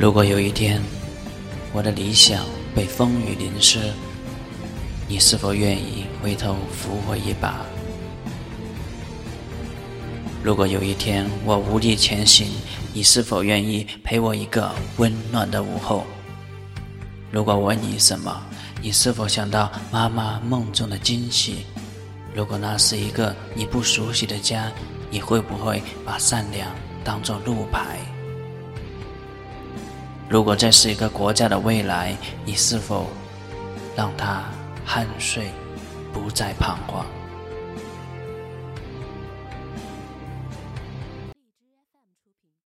如果有一天，我的理想被风雨淋湿，你是否愿意回头扶我一把？如果有一天我无力前行，你是否愿意陪我一个温暖的午后？如果问你什么，你是否想到妈妈梦中的惊喜？如果那是一个你不熟悉的家，你会不会把善良当作路牌？如果这是一个国家的未来，你是否让他酣睡，不再彷徨？